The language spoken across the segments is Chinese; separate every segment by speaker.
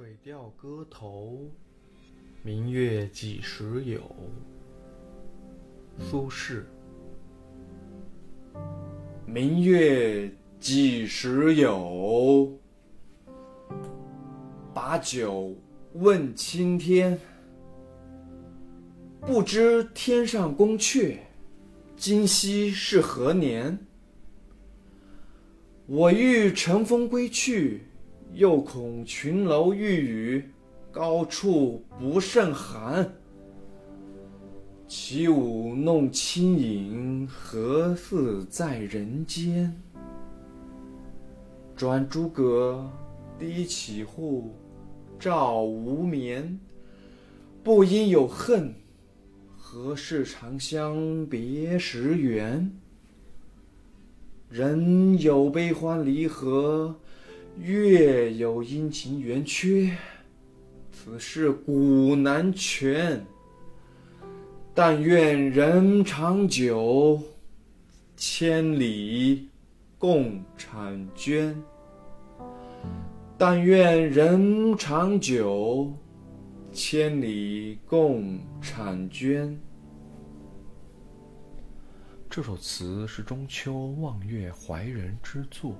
Speaker 1: 水调歌头，明月几时有？苏轼。明月几时有？把酒问青天。不知天上宫阙，今夕是何年？我欲乘风归去。又恐琼楼玉宇，高处不胜寒。起舞弄清影，何似在人间？转朱阁，低绮户，照无眠。不应有恨，何事长向别时圆？人有悲欢离合。月有阴晴圆缺，此事古难全。但愿人长久，千里共婵娟。但愿人长久，千里共婵娟。
Speaker 2: 这首词是中秋望月怀人之作。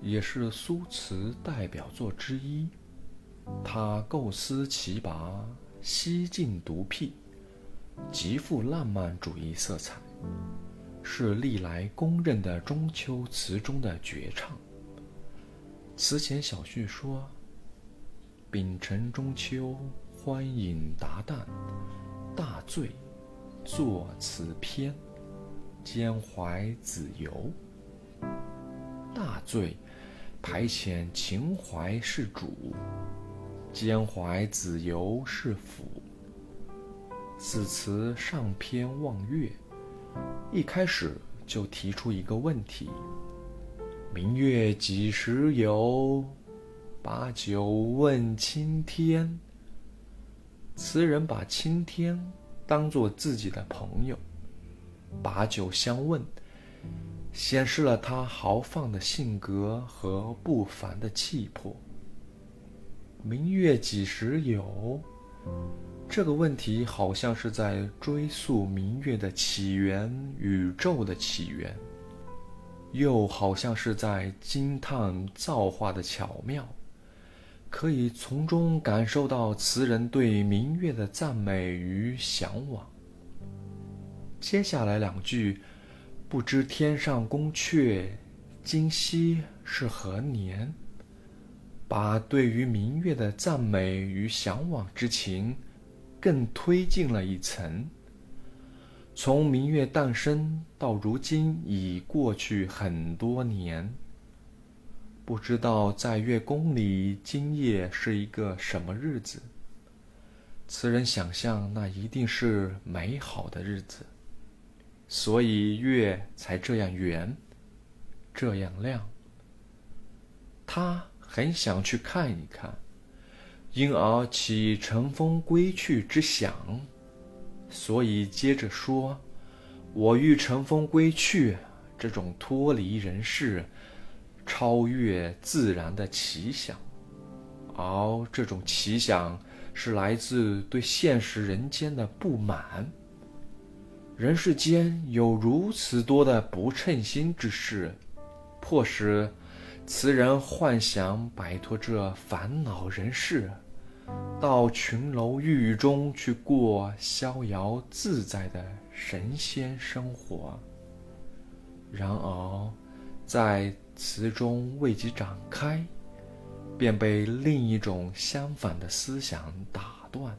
Speaker 2: 也是苏词代表作之一。他构思奇拔，西晋独辟，极富浪漫主义色彩，是历来公认的中秋词中的绝唱。词前小序说：“丙辰中秋，欢饮达旦，大醉，作此篇，兼怀子由。”大醉。排遣情怀是主，兼怀子由是辅。此词上篇望月，一开始就提出一个问题：明月几时有？把酒问青天。词人把青天当作自己的朋友，把酒相问。显示了他豪放的性格和不凡的气魄。明月几时有？这个问题好像是在追溯明月的起源、宇宙的起源，又好像是在惊叹造化的巧妙，可以从中感受到词人对明月的赞美与向往。接下来两句。不知天上宫阙，今夕是何年？把对于明月的赞美与向往之情，更推进了一层。从明月诞生到如今，已过去很多年。不知道在月宫里，今夜是一个什么日子？词人想象，那一定是美好的日子。所以月才这样圆，这样亮。他很想去看一看，因而起乘风归去之想。所以接着说：“我欲乘风归去。”这种脱离人世、超越自然的奇想，而这种奇想是来自对现实人间的不满。人世间有如此多的不称心之事，迫使词人幻想摆脱这烦恼人世，到琼楼玉宇中去过逍遥自在的神仙生活。然而，在词中未及展开，便被另一种相反的思想打断。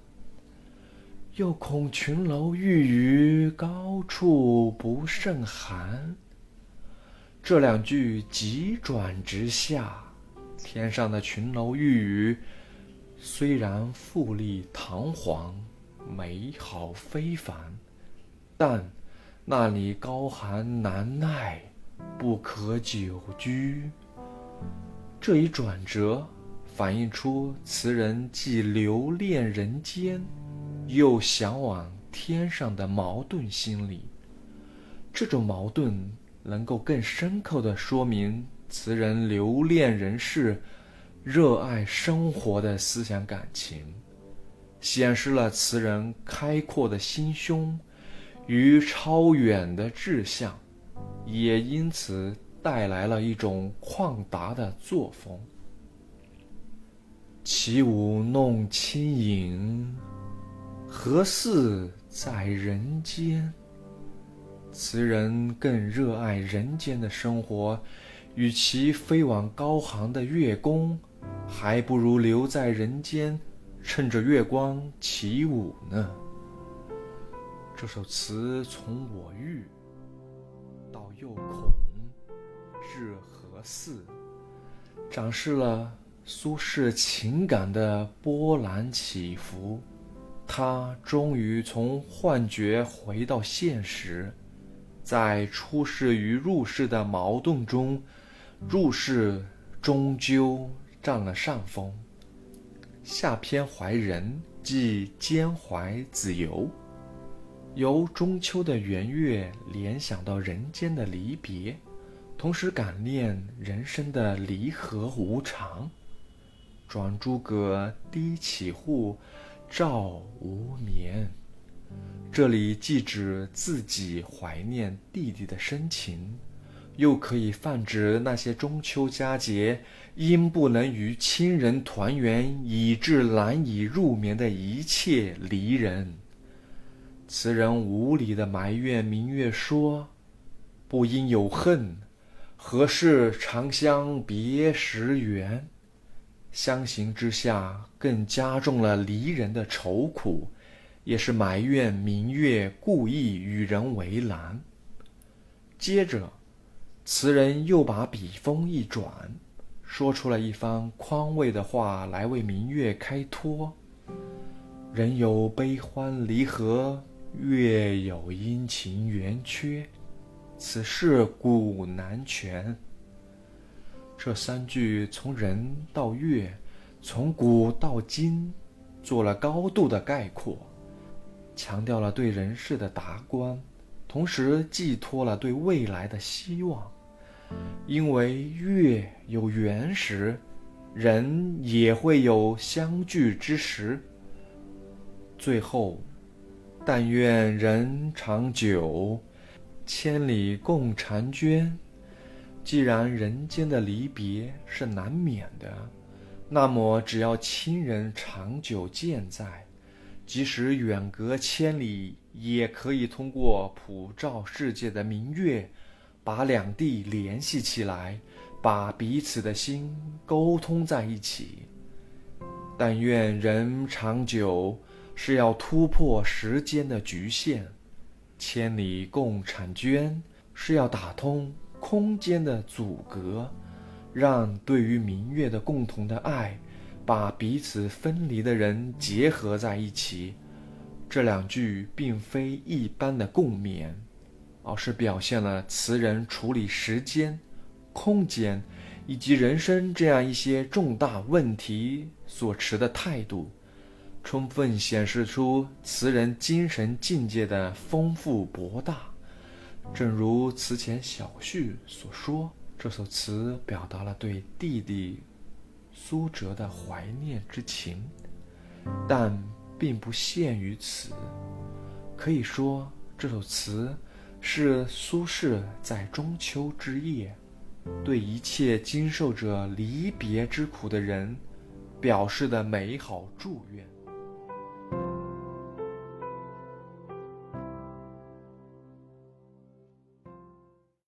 Speaker 2: 又恐琼楼玉宇，高处不胜寒。这两句急转直下，天上的琼楼玉宇虽然富丽堂皇、美好非凡，但那里高寒难耐，不可久居。这一转折，反映出词人既留恋人间。又向往天上的矛盾心理，这种矛盾能够更深刻地说明词人留恋人世，热爱生活的思想感情，显示了词人开阔的心胸与超远的志向，也因此带来了一种旷达的作风。起舞弄清影，何似在人间？词人更热爱人间的生活，与其飞往高航的月宫，还不如留在人间，趁着月光起舞呢。这首词从我欲到又恐至何似，展示了。苏轼情感的波澜起伏，他终于从幻觉回到现实，在出世与入世的矛盾中，入世终究占了上风。下篇怀人，即兼怀子由，由中秋的圆月联想到人间的离别，同时感念人生的离合无常。转朱阁，低绮户，照无眠。这里既指自己怀念弟弟的深情，又可以泛指那些中秋佳节因不能与亲人团圆以致难以入眠的一切离人。词人无理的埋怨明月说：“不应有恨，何事长相别时圆？”相形之下，更加重了离人的愁苦，也是埋怨明月故意与人为难。接着，词人又把笔锋一转，说出了一番宽慰的话来为明月开脱：“人有悲欢离合，月有阴晴圆缺，此事古难全。”这三句从人到月，从古到今，做了高度的概括，强调了对人世的达观，同时寄托了对未来的希望。因为月有圆时，人也会有相聚之时。最后，但愿人长久，千里共婵娟。既然人间的离别是难免的，那么只要亲人长久健在，即使远隔千里，也可以通过普照世界的明月，把两地联系起来，把彼此的心沟通在一起。但愿人长久，是要突破时间的局限；千里共婵娟，是要打通。空间的阻隔，让对于明月的共同的爱，把彼此分离的人结合在一起。这两句并非一般的共勉，而是表现了词人处理时间、空间以及人生这样一些重大问题所持的态度，充分显示出词人精神境界的丰富博大。正如词前小序所说，这首词表达了对弟弟苏辙的怀念之情，但并不限于此。可以说，这首词是苏轼在中秋之夜，对一切经受着离别之苦的人，表示的美好祝愿。